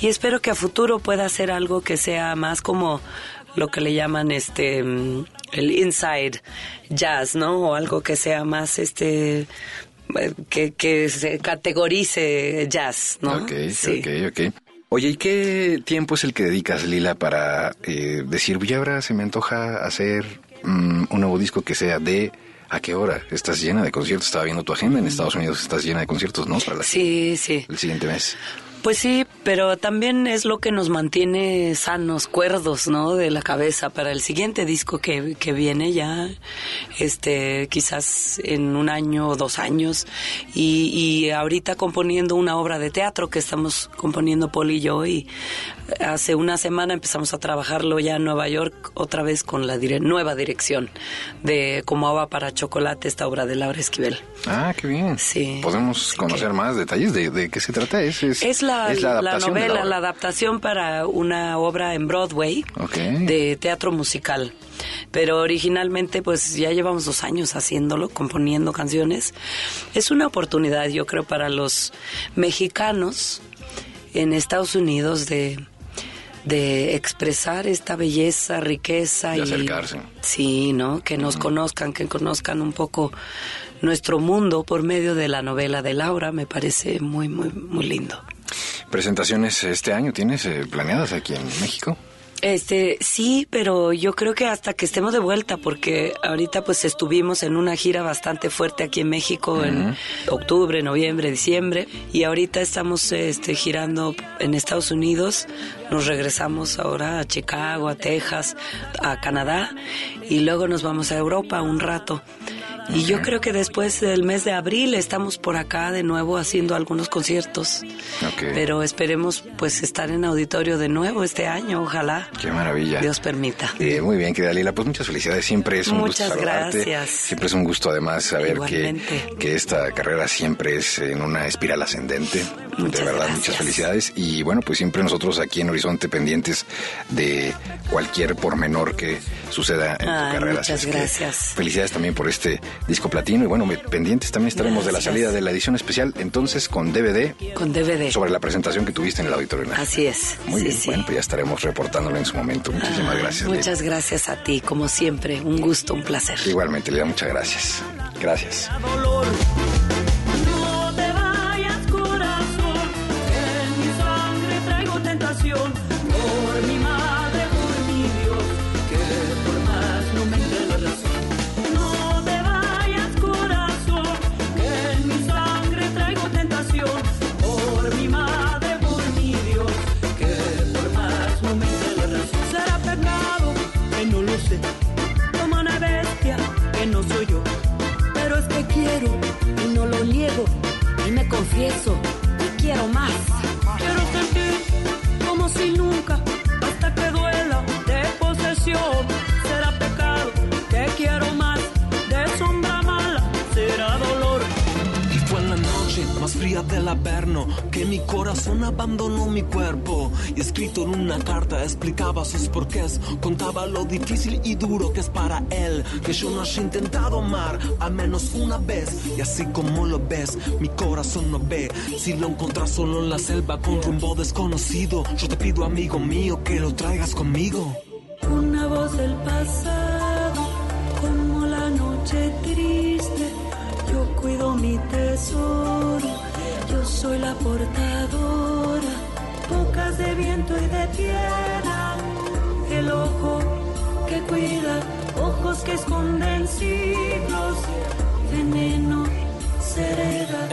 Y espero que a futuro pueda hacer algo que sea más como lo que le llaman este mm, el inside jazz, ¿no? O algo que sea más este que, que se categorice jazz, ¿no? Ok, sí. ok, ok. Oye, ¿y qué tiempo es el que dedicas, Lila, para eh, decir, y ahora se me antoja hacer mm, un nuevo disco que sea de... ¿A qué hora? ¿Estás llena de conciertos? Estaba viendo tu agenda en Estados Unidos, estás llena de conciertos, ¿no? Para sí, sí. El siguiente mes. Pues sí, pero también es lo que nos mantiene sanos, cuerdos, ¿no? De la cabeza para el siguiente disco que, que viene ya, este, quizás en un año o dos años. Y, y ahorita componiendo una obra de teatro que estamos componiendo Paul y yo y hace una semana empezamos a trabajarlo ya en Nueva York otra vez con la nueva dirección de Como Agua para Chocolate, esta obra de Laura Esquivel. Ah, qué bien. Sí. ¿Podemos conocer más detalles de, qué se trata? Es, es, la, novela, la, adaptación para una obra en Broadway de teatro musical. Pero originalmente pues ya llevamos dos años haciéndolo, componiendo canciones. Es una oportunidad yo creo para los mexicanos en Estados Unidos de de expresar esta belleza, riqueza y acercarse. Sí, ¿no? Que nos conozcan, que conozcan un poco nuestro mundo por medio de la novela de Laura, me parece muy muy muy lindo. ¿Presentaciones este año tienes eh, planeadas aquí en México? Este, sí, pero yo creo que hasta que estemos de vuelta, porque ahorita pues estuvimos en una gira bastante fuerte aquí en México en octubre, noviembre, diciembre, y ahorita estamos este, girando en Estados Unidos, nos regresamos ahora a Chicago, a Texas, a Canadá, y luego nos vamos a Europa un rato. Y yo creo que después del mes de abril estamos por acá de nuevo haciendo algunos conciertos. Pero esperemos pues estar en auditorio de nuevo este año, ojalá. Qué maravilla. Dios permita. Eh, muy bien, querida Lila, pues muchas felicidades. Siempre es un muchas gusto gracias. Siempre es un gusto además saber que, que esta carrera siempre es en una espiral ascendente. de verdad, muchas felicidades. Y bueno, pues siempre nosotros aquí en Horizonte pendientes de cualquier pormenor que suceda en tu carrera. Muchas gracias. felicidades también por este disco platino y bueno, pendientes también estaremos de la salida de la edición especial entonces con DVD. Con DVD. Sobre la presentación que tuviste en el Auditorio Así es. Muy bien, bueno, pues ya estaremos reportándolo en su momento. Muchísimas ah, gracias. Muchas gracias a ti, como siempre, un gusto, un placer. Igualmente, Lila, muchas gracias. Gracias. corazón. Del averno, que mi corazón abandonó mi cuerpo. Y escrito en una carta explicaba sus porqués, contaba lo difícil y duro que es para él, que yo no haya intentado amar al menos una vez. Y así como lo ves, mi corazón no ve. Si lo encontras solo en la selva con rumbo desconocido, yo te pido amigo mío que lo traigas conmigo. Portadora, bocas de viento y de tierra, el ojo que cuida, ojos que esconden siglos, veneno sereda.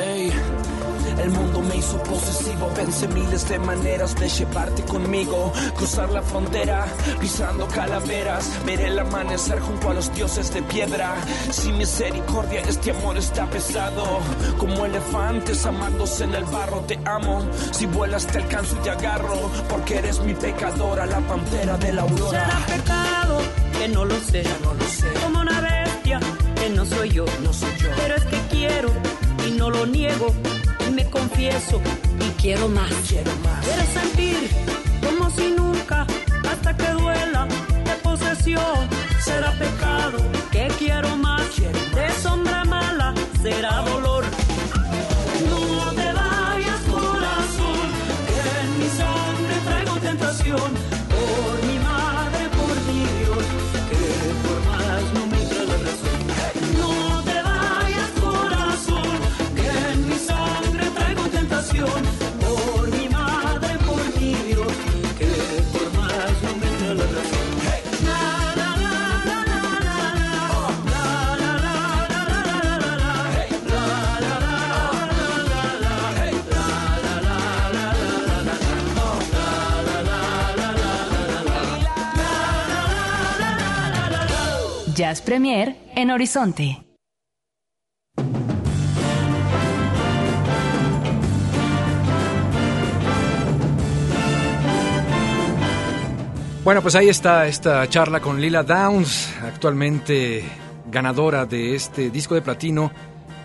El mundo me hizo posesivo, pensé miles de maneras de llevarte conmigo, cruzar la frontera, pisando calaveras, ver el amanecer junto a los dioses de piedra. Sin misericordia este amor está pesado, como elefantes amándose en el barro, te amo. Si vuelas te alcanzo y te agarro, porque eres mi pecadora, la pantera de la aurora. Será pecado que no lo sé, no lo sé. como una bestia que no soy yo, No soy yo. pero es que quiero y no lo niego, y me confieso y quiero más. Quiero más. Quiero sentir como si nunca, hasta que duela de posesión. Será pecado que quiero más. De sombra mala será dolor. Jazz Premier en Horizonte. Bueno, pues ahí está esta charla con Lila Downs, actualmente ganadora de este disco de platino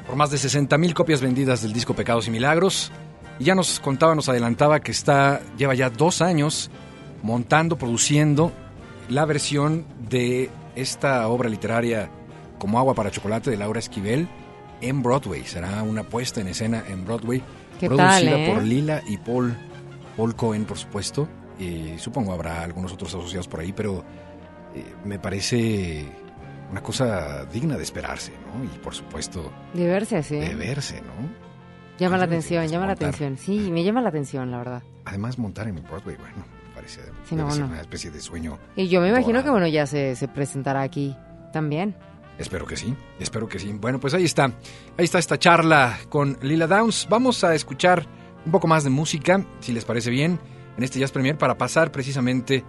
por más de 60 mil copias vendidas del disco Pecados y Milagros. Y ya nos contaba, nos adelantaba que está, lleva ya dos años montando, produciendo la versión de esta obra literaria como agua para chocolate de Laura Esquivel en Broadway. Será una puesta en escena en Broadway, ¿Qué producida tal, eh? por Lila y Paul, Paul Cohen, por supuesto. Y supongo habrá algunos otros asociados por ahí, pero eh, me parece una cosa digna de esperarse, ¿no? Y por supuesto De verse así. de verse, ¿no? Llama la atención, llama la atención. Sí, me llama la atención, la verdad. Además montar en Broadway, bueno, parece Sí, debe no, ser bueno. una especie de sueño. Y yo me imagino dorado. que, bueno, ya se, se presentará aquí también. Espero que sí, espero que sí. Bueno, pues ahí está, ahí está esta charla con Lila Downs. Vamos a escuchar un poco más de música, si les parece bien, en este Jazz Premier para pasar precisamente...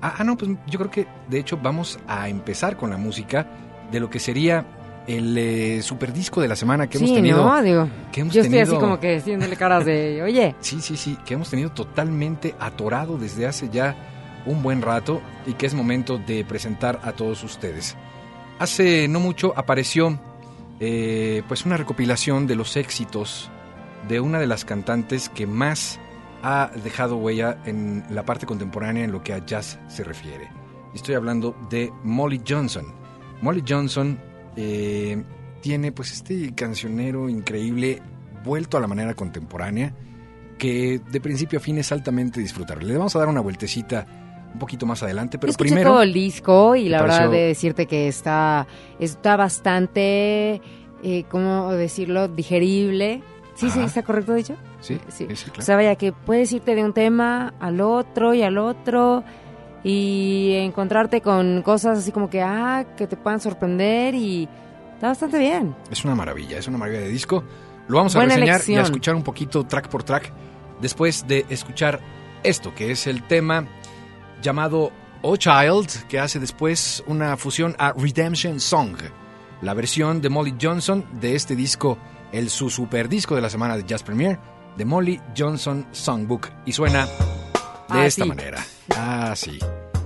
a- ah, no, pues yo creo que de hecho vamos a empezar con la música de lo que sería el eh, superdisco de la semana que hemos tenido. ¿no? Digo, que hemos yo estoy así tenido- como que haciéndole caras de, oye, Sí, sí, sí, que hemos tenido totalmente atorado desde hace ya un buen rato y que es momento de presentar a todos ustedes. Hace no mucho apareció eh, pues una recopilación de los éxitos de una de las cantantes que más ha dejado huella en la parte contemporánea en lo que a jazz se refiere. Estoy hablando de Molly Johnson. Molly Johnson eh, tiene pues este cancionero increíble vuelto a la manera contemporánea que de principio a fin es altamente disfrutable. Le vamos a dar una vueltecita un poquito más adelante, pero primero todo el disco y ¿Te la verdad de decirte que está, está bastante, eh, ¿cómo decirlo? Digerible. Sí, sí. ¿está correcto dicho? Sí. sí, sí, claro. O sea, vaya, que puedes irte de un tema al otro y al otro y encontrarte con cosas así como que, ah, que te puedan sorprender y está bastante bien. Es una maravilla, es una maravilla de disco. Lo vamos a Buena reseñar y a escuchar un poquito track por track después de escuchar esto, que es el tema llamado Oh Child, que hace después una fusión a Redemption Song, la versión de Molly Johnson de este disco, el su super disco de la semana de Jazz Premier, de Molly Johnson Songbook. Y suena de Ah, esta sí. manera. Ah, sí.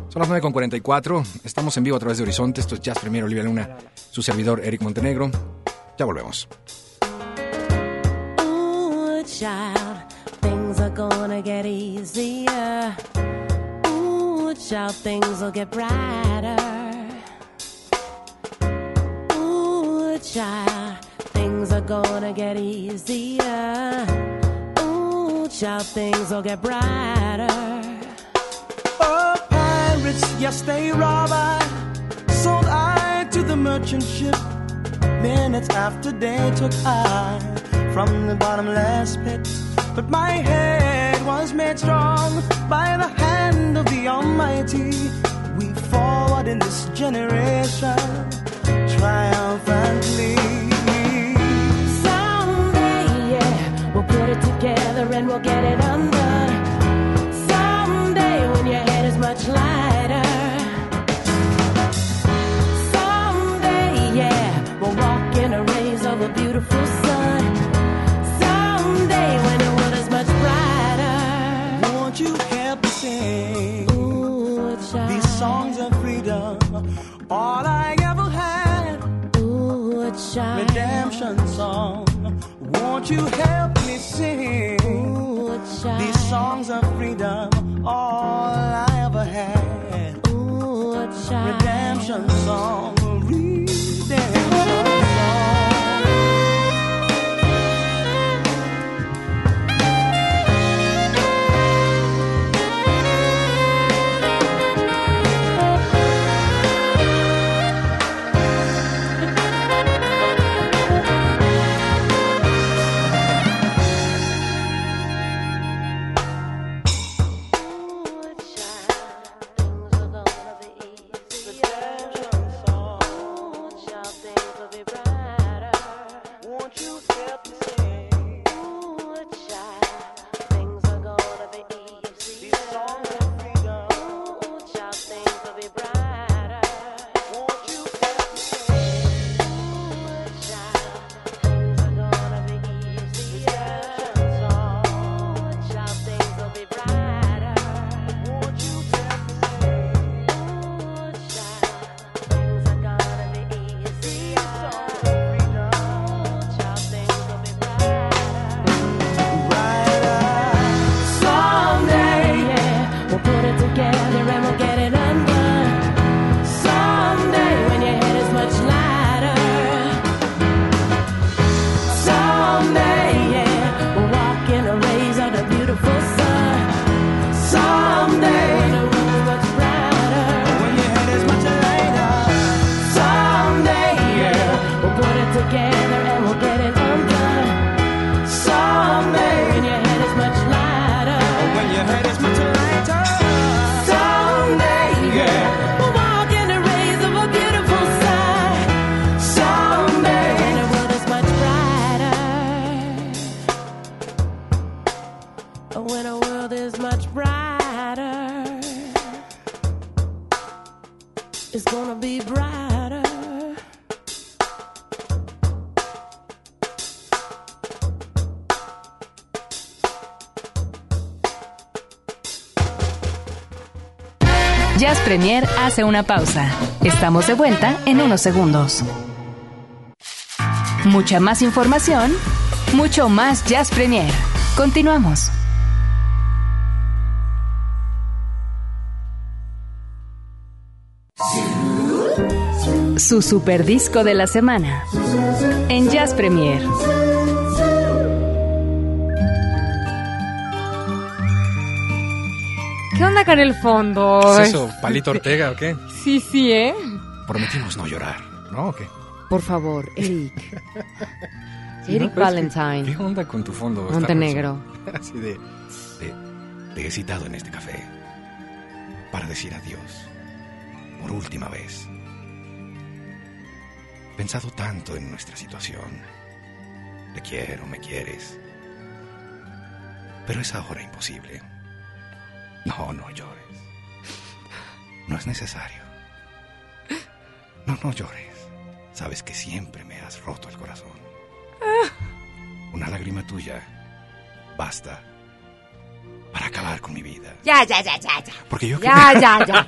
Son las 9.44, estamos en vivo a través de Horizonte, esto es Jazz Premier Olivia Luna, su servidor Eric Montenegro. Ya volvemos. Oh, child, things are gonna get easier. Ooh, child, things will get brighter. Ooh, child, things are gonna get easier. Child, things will get brighter. Oh, pirates, yes, they rob I. Sold I to the merchant ship. Minutes after they took I from the bottomless pit. But my head was made strong by the hand of the Almighty. We forward in this generation triumphantly. Put it together and we'll get it undone. Someday, when your head is much lighter. Someday, yeah, we'll walk in a rays of a beautiful sun. Someday, when the world is much brighter. Won't you help me sing Ooh, child. these songs of freedom? All I ever had, Ooh, child. redemption song. Won't you help me sing Ooh, these songs of freedom? All I ever had, Ooh, redemption song. Hace una pausa. Estamos de vuelta en unos segundos. Mucha más información, mucho más Jazz Premier. Continuamos. Su super disco de la semana en Jazz Premier. ¿Qué onda con el fondo? ¿Es eso? ¿Palito Ortega o qué? Sí, sí, ¿eh? Prometimos no llorar, ¿no? ¿O qué? Por favor, Eric. Sí, Eric ¿no? Pero es que, Valentine. ¿Qué onda con tu fondo? Montenegro. Así de, de... Te he citado en este café para decir adiós por última vez. He pensado tanto en nuestra situación. Te quiero, me quieres. Pero es ahora imposible. No, no llores. No es necesario. No, no llores. Sabes que siempre me has roto el corazón. Una lágrima tuya basta para acabar con mi vida. Ya, ya, ya, ya, ya. Porque yo Ya, ya, ya.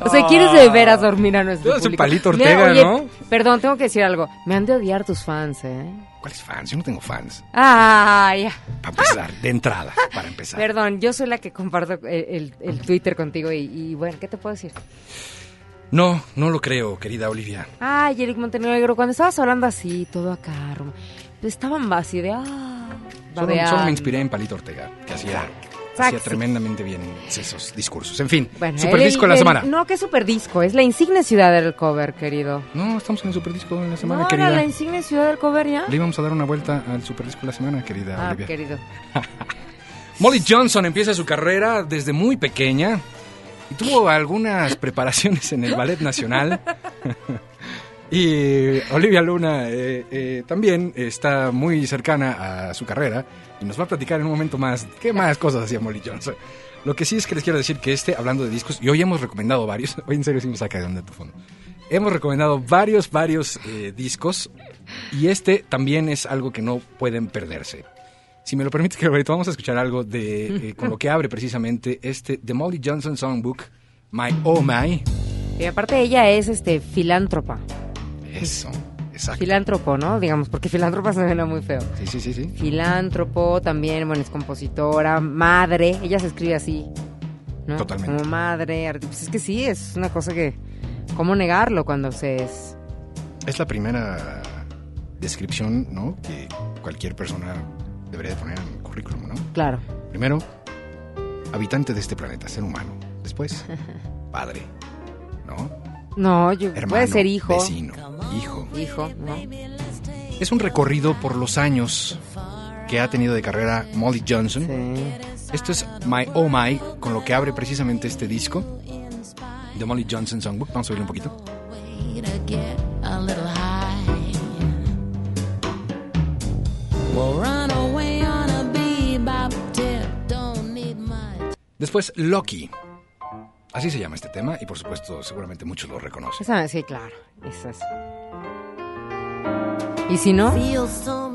O sea, ¿quieres de veras dormir a nuestro Tú eres un público? palito Ortega, oye, ¿no? Perdón, tengo que decir algo. Me han de odiar tus fans, ¿eh? ¿Cuáles fans? Yo no tengo fans. Ay, ya. Para empezar, de entrada, para empezar. Perdón, yo soy la que comparto el, el- el Twitter contigo y, y bueno, ¿qué te puedo decir? No, no lo creo, querida Olivia. Ay, Eric Montenegro, cuando estabas hablando así, todo acá, estaban así de, ah, Solo, me inspiré en Palito Ortega, que hacía, hacía tremendamente bien esos discursos. En fin, Bueno, super el- disco de la el- semana. No, que super disco, es la insignia ciudad del cover, querido. No, estamos en el super disco de la semana, no, querida. la insignia ciudad del cover ya. Le íbamos a dar una vuelta al super disco de la semana, querida Ah, Olivia. querido. Molly Johnson empieza su carrera desde muy pequeña y tuvo algunas preparaciones en el Ballet Nacional. y Olivia Luna eh, eh, también está muy cercana a su carrera y nos va a platicar en un momento más qué más cosas hacía Molly Johnson. Lo que sí es que les quiero decir que este, hablando de discos, y hoy hemos recomendado varios, hoy en serio sí me saca de onda tu fondo. Hemos recomendado varios, varios eh, discos y este también es algo que no pueden perderse. Si me lo permite, Roberto, vamos a escuchar algo de con lo que abre precisamente este The Molly Johnson Songbook, My Oh My. Y aparte ella es este filántropa. Eso, exacto. Filántropo, ¿no? Digamos, porque filántropa suena muy feo. Sí, sí, sí, sí. Filántropo, también, bueno, es compositora, madre, ella se escribe así, ¿no? Totalmente. Como madre, pues es que sí, es una cosa que, ¿cómo negarlo cuando se es? Es la primera descripción, ¿no? Que cualquier persona debería de poner en el currículum, ¿no? Claro. Primero, habitante de este planeta, ser humano. Después, padre, ¿no? No, yo, Hermano, puede ser hijo. vecino, hijo. Hijo, ¿no? Es un recorrido por los años que ha tenido de carrera Molly Johnson. Esto es My Oh My, con lo que abre precisamente este disco de Molly Johnson Songbook. Vamos a oírlo un poquito. Después, Loki. Así se llama este tema y por supuesto seguramente muchos lo reconocen. Sí, claro, eso es. Y si no,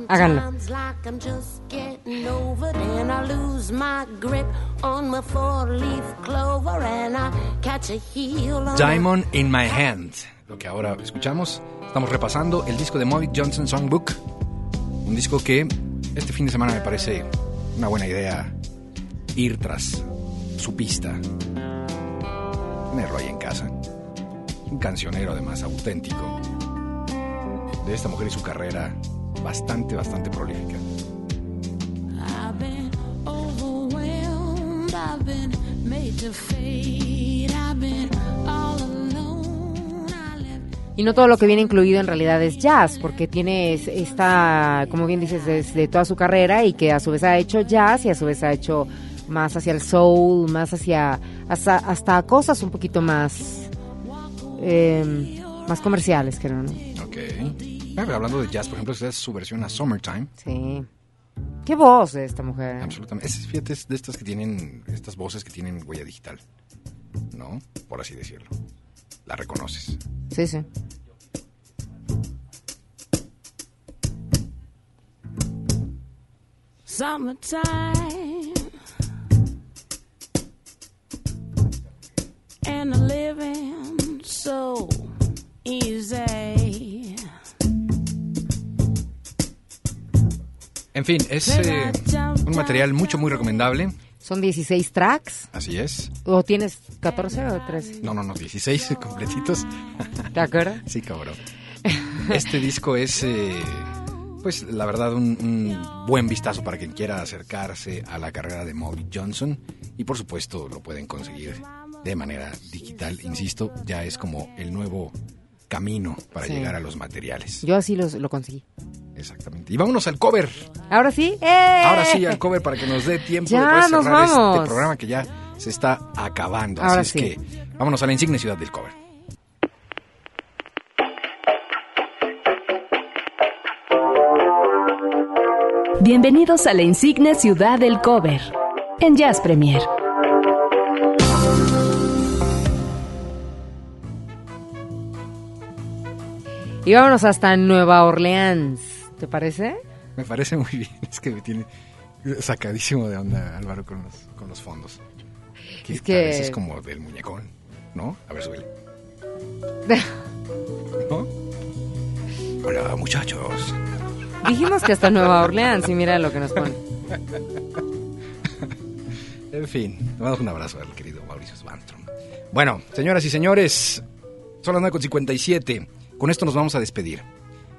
háganlo. sometimes like I'm just getting over it, and I lose my grip on my four-leaf clover, and I catch a heel on Diamond in My Hand, lo que ahora escuchamos. Estamos repasando el disco de Molly Johnson Songbook, un disco que este fin de semana me parece una buena idea ir tras su pista, tenerlo ahí en casa. Un cancionero además auténtico de esta mujer y su carrera bastante, bastante prolífica. I've been overwhelmed. I've been made to fade. I've been all alone. I left Y no todo lo que viene incluido en realidad es jazz, porque tiene es- esta, como bien dices, desde toda su carrera y que a su vez ha hecho jazz y a su vez ha hecho más hacia el soul, más hacia hasta, hasta cosas un poquito más eh, más comerciales, creo, ¿no? Ok. Pero hablando de jazz, por ejemplo, esta es su versión a Summertime. Sí. Qué voz de esta mujer. Absolutamente. Es, fíjate, es de estas que tienen, estas voces que tienen huella digital. ¿No? Por así decirlo. La reconoces. Sí, sí. Summertime and a living so easy. En fin, es eh, un material mucho, muy recomendable. Son 16 tracks. Así es. ¿O tienes 14 o 13? No, no, no, 16 completitos. ¿Te acuerdas? Sí, cabrón. Este disco es, eh, pues, la verdad, un, un buen vistazo para quien quiera acercarse a la carrera de Molly Johnson. Y por supuesto, lo pueden conseguir de manera digital. Insisto, ya es como el nuevo camino para Sí. llegar a los materiales. Yo así los- lo conseguí. Exactamente. Y vámonos al cover. ¿Ahora sí? ¡Eh! Ahora sí, al cover para que nos dé tiempo Ya, de poder nos cerrar vamos. este programa que ya se está acabando. Ahora Así sí. es que vámonos a la insignia ciudad del cover. Bienvenidos a la insigne ciudad del cover en Jazz Premier. Y vámonos hasta Nueva Orleans. ¿Te parece? Me parece muy bien. Es que me tiene, Sacadísimo de onda, Álvaro, con los, con los fondos. Que Es que- es como del muñecón, ¿no? A ver, súbele. ¿No? Hola, muchachos. Dijimos que hasta Nueva Orleans y mira lo que nos pone. En fin, le damos un abrazo al querido Mauricio Svanstrom. Bueno, señoras y señores, son las 9.57. Con esto nos vamos a despedir.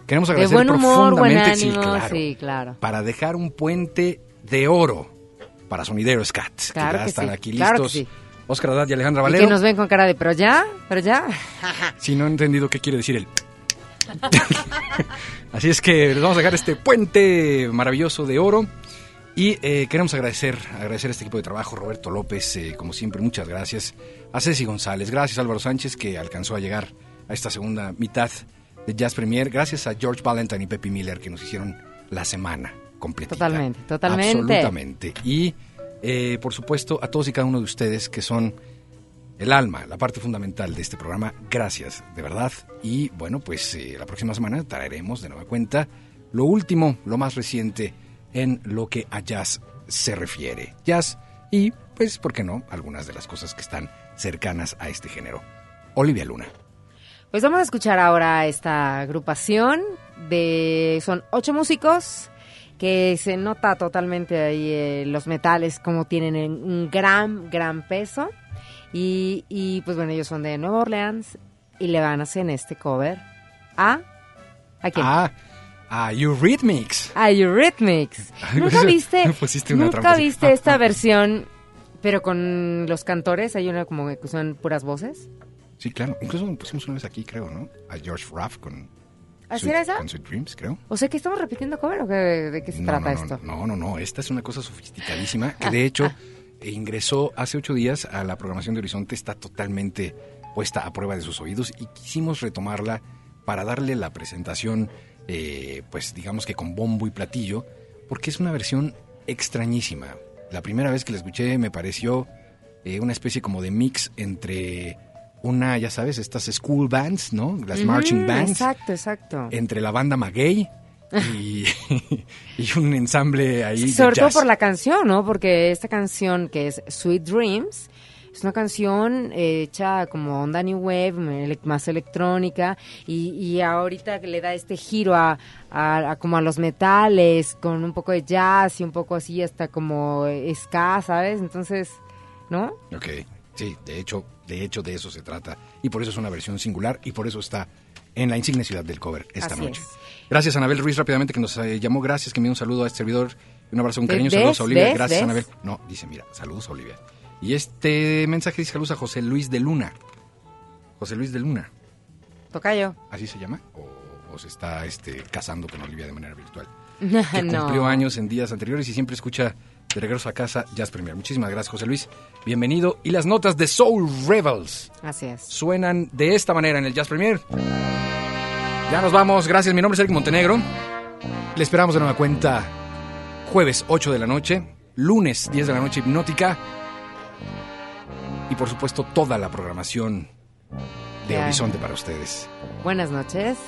Queremos De agradecer buen humor, buen profundamente, sí, claro, sí, claro. para dejar un puente de oro para Sonidero Scat, Claro que ya que están sí, aquí que listos. Oscar Haddad y Alejandra Y Valero. que nos ven con cara de, pero ya, pero ya. Si no he entendido qué quiere decir el... Así es que les vamos a dejar este puente maravilloso de oro. Y eh, queremos agradecer, agradecer a este equipo de trabajo, Roberto López, eh, como siempre, muchas gracias. A Ceci González, gracias Álvaro Sánchez, que alcanzó a llegar a esta segunda mitad de Jazz Premier. Gracias a George Valentine y Pepe Miller, que nos hicieron la semana completa. Totalmente, totalmente. Absolutamente. Y, eh, por supuesto, a todos y cada uno de ustedes que son el alma, la parte fundamental de este programa. Gracias, de verdad. Y bueno, pues eh, la próxima semana traeremos de nueva cuenta lo último, lo más reciente en lo que a jazz se refiere. Jazz y, pues, ¿por qué no? Algunas de las cosas que están cercanas a este género. Olivia Luna. Pues vamos a escuchar ahora esta agrupación de son ocho músicos que se nota totalmente ahí eh, los metales como tienen en un gran gran peso. Y, y, pues bueno ellos son de Nueva Orleans y le van a hacer este cover a a quién Ah, a Eurythmics. a Eurythmics. Nunca viste nunca viste esta versión pero con los cantores hay una como que son puras voces Sí, claro. Incluso pusimos una vez aquí, creo, ¿no? A George Raff con, ¿Así Sweet- era esa? con Sweet Dreams, creo. o sea que estamos repitiendo cover o qué- de qué se No, trata no, no, esto No, no, no. Esta es una cosa sofisticadísima que de hecho ingresó hace ocho días a la programación de Horizonte. Está totalmente puesta a prueba de sus oídos y quisimos retomarla para darle la presentación, eh, pues digamos que con bombo y platillo, porque es una versión extrañísima. La primera vez que la escuché me pareció eh, una especie como de mix entre una, ya sabes, estas school bands, ¿no? Las marching bands Exacto, exacto. entre la banda Maguey y, y un ensamble ahí de Sobre todo por la canción, ¿no? Porque esta canción que es Sweet Dreams es una canción eh, hecha como onda new wave, más electrónica y, y ahorita le da este giro a, a- a como a los metales con un poco de jazz y un poco así hasta como ska, ¿sabes? Entonces, ¿no? Ok, sí, de hecho, de hecho de eso se trata. Y por eso es una versión singular y por eso está en la insignia ciudad del cover esta Así noche. es. Gracias Anabel Ruiz rápidamente que nos eh, llamó, gracias, que me dio un saludo a este servidor, un abrazo, un cariño, saludos a Olivia, ¿Ves? gracias ¿Ves? Anabel. No, dice, mira, saludos a Olivia. Y este mensaje dice saludos a José Luis de Luna. José Luis de Luna, Toca yo. ¿así se llama? ¿O, o se está este, casando con Olivia de manera virtual? que no. cumplió años en días anteriores y siempre escucha de regreso a casa Jazz Premier. Muchísimas gracias, José Luis. Bienvenido. Y las notas de Soul Rebels Así es. suenan de esta manera en el Jazz Premier. Ya nos vamos. Gracias. Mi nombre es Eric Montenegro. Le esperamos de nueva cuenta jueves 8 de la noche, lunes 10 de la noche hipnótica y por supuesto toda la programación de Ya. Horizonte para ustedes. Buenas noches.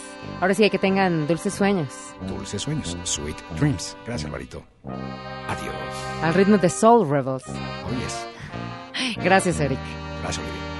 Ahora sí, que tengan dulces sueños. Dulces sueños, sweet dreams. Gracias, Alvarito. Adiós. Al ritmo de Soul Rebels. Oh, yes. Gracias, Eric. Gracias, Olivia.